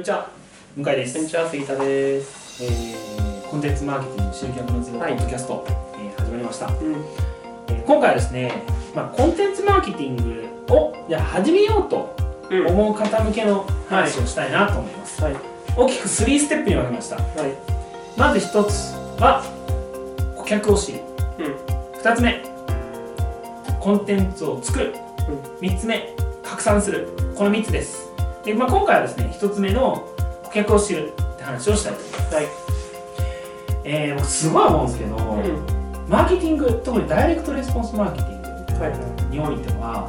にちは、向井です。こんにちは、杉田です。えーコンテンツマーケティング集客のゼロポはいッドキャスト、えー始まりました。うん。えー今回はですね、まあ、コンテンツマーケティングをじゃあ始めようとうん。思う方向けの話をしたいなと思います。はい。大きく3ステップに分けました。はい。まず1つは、顧客を知る。うん。2つ目、コンテンツを作る。3つ目、拡散する。この3つです。でまあ、今回はですね、1つ目の顧客を知るって話をしたいと思います。はい。えー、僕すごい思うんですけど、うん。マーケティング特にダイレクトレスポンスマーケティングはい。においては、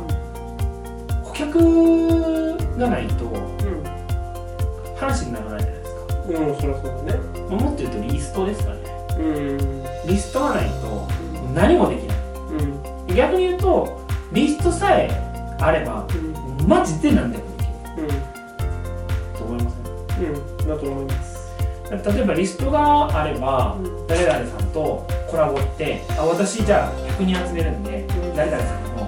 顧客がないと話にならないじゃないですか、うん。うん、そりゃそうだね。まあもっと言うとリストですかねうん。リストがないと何もできないうん。逆に言うとリストさえあればうん。マジで何でもだと思います。例えばリストがあればうん。誰々さんとコラボってあ私じゃあ100人集めるんでうん誰々さんも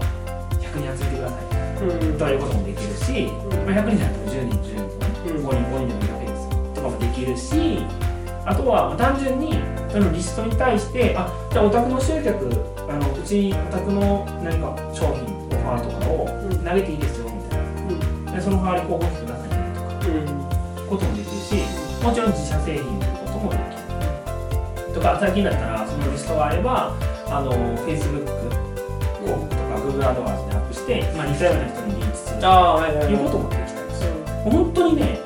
100人集めてくださいうん。ということもできるし、まあ、100人じゃなくても10人10人とかねうん5人5人でもいいわけですよとかもできるしあとはまあ単純にそのリストに対してあじゃあお宅の集客あのうちにお宅の何か商品オファーとかをうん。投げていいですよみたいなでその代わり広告費くださいねとかうん。こともできるしもちろん自社製品ということもできるとか最近だったらそのリストがあればあの Facebook 広告とか Google アドワーズでアップして、まあ、似たような人にリーチする。ということもできたりする本当にね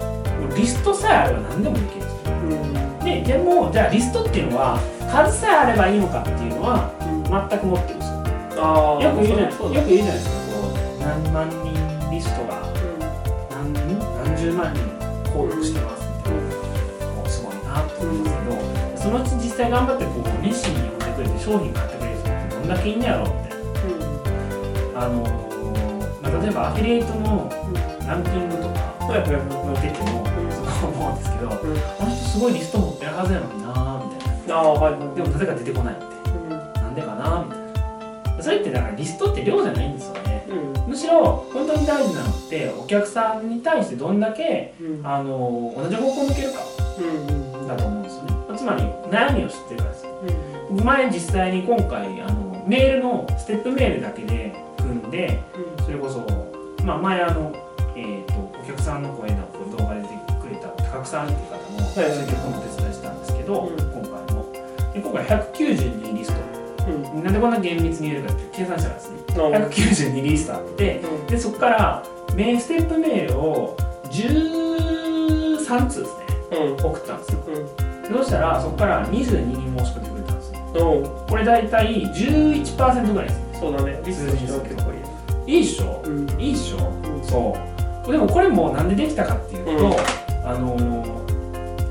リストさえあれば何でもできるんですようん。ででもじゃあリストっていうのは数さえあればいいのかっていうのは全く持ってるんですよああ。よく言うじゃないよく言うじゃないですかこう何万人リストが何何十万人登録してます。みたいな、もうすごい。なと思うんですけど、そのうち実際頑張ってこう熱心に読んでくれて商品買ってくれる人ってどんだけい。んねやろうみたい。なあのまあ、例えばアフィリエイトのランキングとかはい。はい。はい。見ててもそう思うんですけど、うんあの人すごい。リスト持ってるはずやのになーみたい。なあ、はい。でもなぜか出てこない。みたい。ななんでかなみたい。なそれってだからリストって量じゃない。んですよね。しろ本当に大事なのってお客さんに対してどんだけうん。あの同じ方向を向けるかうん。だと思うんですよねつまり悩みを知ってるからですうん。前実際に今回あのメールのステップメールだけで組んでそれこそ、まあ、前あの、えー、とお客さんの声の動画で出てくれた高久さんっていう方もはいはい集客のお手伝いしたんですけど、うん今回もで今回192リストうん。なんでこんな厳密に言えるかって計算したらですねああ。192リストあってでそこからメインステップメールを13通ですねうん。送ったんですようん。そしたらそこから22人申し込んでくれたんですようん。これ大体11%ぐらいですねそうだね。リストいい。いいっしょ？うん。いいっしょ？うんそうでもこれもなんでできたかっていうと、うんあのー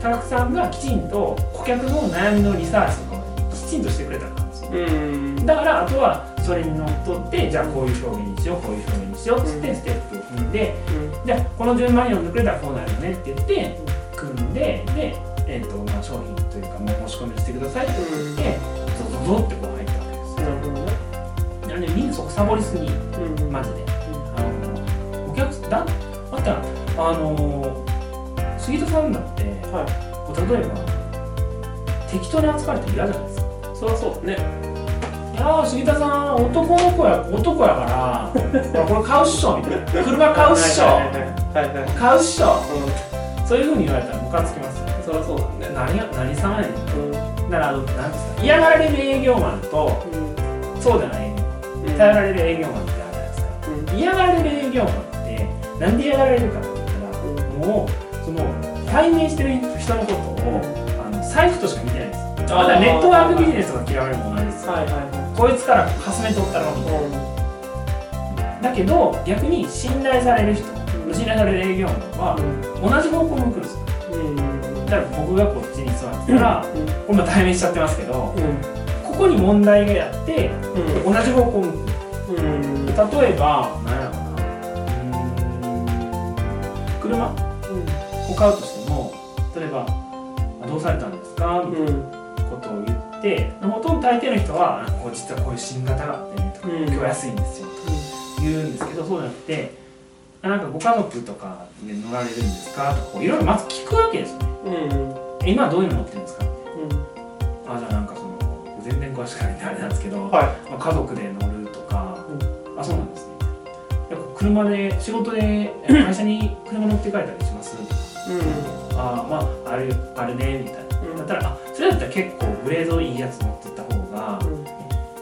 高久さんがきちんと顧客の悩みのリサーチとかをきちんとしてくれたからなんですようん。だからあとはそれにのっとってじゃあこういう表現にしようこういう表現にしようっつってうんステップを踏んで、うん。じゃあこの順番に読んでくれたらこうなるよねって言って組んでで、えーとまあ、商品というかもう申し込みしてくださいって言ってゾゾゾってこう入ったわけですなるほどね。なんでみんなそこサボりすぎうん。マジであのお客さんだまたあの杉田さんだってはい。例えば適当に扱われて嫌じゃないですかそりゃそうだね。いやー杉田さん男の子や男やから これ買うっしょみたいな。車買うっしょ。はいはいはい。はい。買うっしょ。うん。そういうふうに言われたらムカつきますよそりゃそうだね。何が何様やねん。うん。だからあのなんですか嫌がられる営業マンとそうじゃない。頼られる営業マンってあるじゃないですか。うん。嫌がられる営業マンってなんで嫌がられるかって言ったらもうその対面してる人のことをあの財布としか見てないんですまだネットワークビジネスが嫌われるも同じですよ。はいはいはこいつからハスメ取ったろみたいい。なだけど逆に信頼される人信頼される営業マンは同じ方向向くんですよ。うん。だから僕がこっちに座ってたらこれも対面しちゃってますけどここに問題があって同じ方向向くうん。例えば何やろうな車を買うとしても例えば「あどうされたんですか?」みたいなことを言ってほとんど大抵の人は「こう実はこういう新型があってね」とか「うん。今日安いんですよ」とか言うんですけどそうじゃなくて「なんかご家族とかで乗られるんですかとかいろいろまず聞くわけですよね。うんえ今どういうの乗ってるんですかうん。あじゃあなんかその全然詳しくないんであれなんですけど、はまあ、家族で乗るとか、あそうなんですね。やっぱ車で仕事でえ会社に車乗って帰ったりしますいうん。あまああるあるねみたいな、うんだったらあそれだったら結構グレードいいやつ乗ってった方が、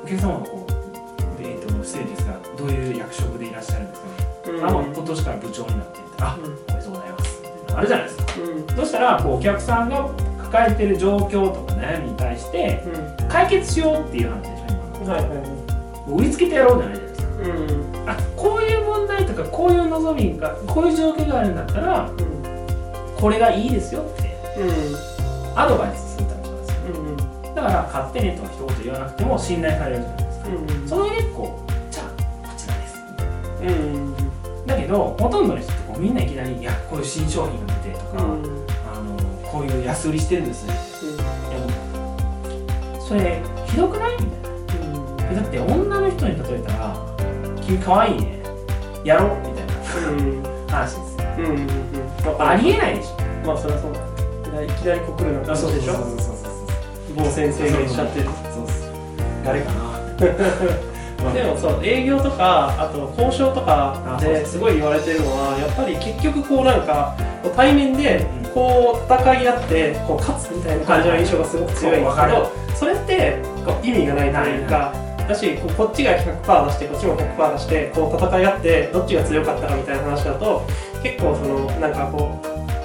お客様がこうでえっと失礼ですがどういう役職でいらっしゃるんですか。ね、うん。あもう今年から部長になっていなあうん。おめでとうございますあるじゃないですか。うん。そしたらこうお客さんが抱えてる状況とか悩みに対してうん。解決しようっていう話でしょ今。はいはいつけてやろうじゃないじゃないですか。うん。あこういう問題とかこういう望みがこういう状況があるんだったらこれがいいですよって。うんアドバイスするためなんですようんだから買ってねとか一言言わなくても信頼されるじゃないですか。うんその上でこうじゃあこちらです。うんだけどほとんどの人ってこうみんないきなり「いやこういう新商品が出て」とか、あのこういう安売りしてるんです」いやもうそれひどくない?」みたいな。えだって女の人に例えたら「君可愛いね。やろう」みたいな 話ですよ。うんうんありえないでしょ。まあそりゃそうだいきなり告るの感じでしょ？某先生がしちゃってる。誰かな？でもそう営業とかあと交渉とかですごい言われてるのはやっぱり結局こうなんか対面でうん。こう戦い合ってこう勝つみたいな感じの印象がすごく強いんですけどそれってこう意味がないというかだしこっちが100%出してこっちも100%出してこう戦い合ってどっちが強かったかみたいな話だと結構そのなんかこ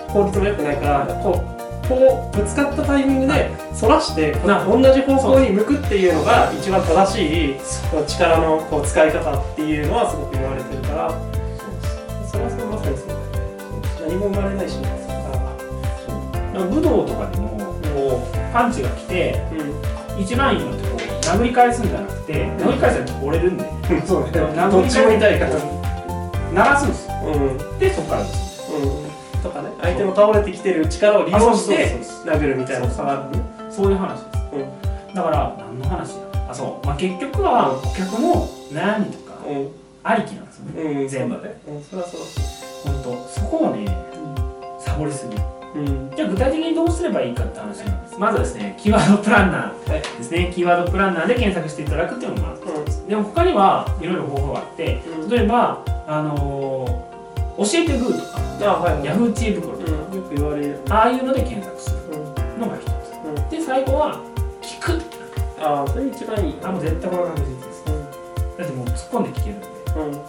う効率も良くないからこうこうぶつかったタイミングで反らして同じ方向に向くっていうのが一番正しい力のこう使い方っていうのはすごく言われてるから。それはそれまさにそう何も生まれないしねそ武道とかでもこうパンチが来てう一番いいのってこう殴り返すんじゃなくて殴り返したら折れるんで。ん そうね。どっちも痛いから。鳴らすんですよ。うん。でそこからです。うんとかね相手の倒れてきてる力を利用して殴るみたいなのがあるね。そういう話です、だから何の話やあそう、まあ、結局は顧客の悩みとかうん。ありきなんですよね。うん。全部そうだねうんそれはそう。本当。そこをねサボりすぎうん。じゃあ具体的にどうすればいいかって話なんです。まずはですねキーワードプランナーはいですね。キーワードプランナーで検索していただくっていうのがまず一つでも他にはいろいろ方法があってうん。例えばあのー教えてグーとかあはいはい。ヤフー知恵袋とか、うん。よく言われる。ああいうので検索するうんのが一うん。つで最後は聞くああそれ一番いい。あもう絶対これが確実です。だってもう突っ込んで聞けるんで。うん。うん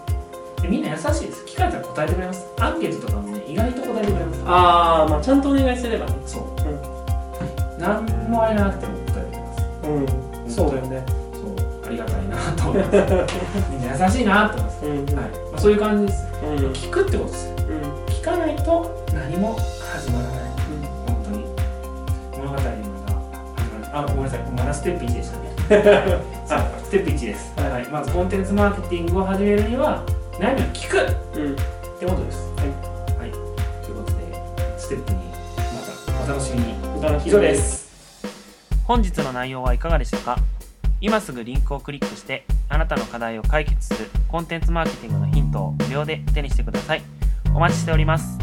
でみんな優しいです。聞かれたら答えてくれます。アンケートとかもね意外と答えてくれます。ああまあちゃんとお願いすればね。そう、何もあれなくても答えてくれます。うん。そうだよねりがたいなと思います。みんな優しいなと思います、うんはい。まあ、そういう感じです。うん聞くってことですうん。聞かないと何も始まらない。本当に。物語が始まる。あごめんなさい。まだステップ1でしたね。あステップ1です、はい。はい、まずコンテンツマーケティングを始めるには悩みを聞く？っうん。てことです。はい、はい、ということでステップ2またお楽しみに。お楽しみに以上です。本日の内容はいかがでしたか？今すぐリンクをクリックしてあなたの課題を解決するコンテンツマーケティングのヒントを無料で手にしてください。お待ちしております。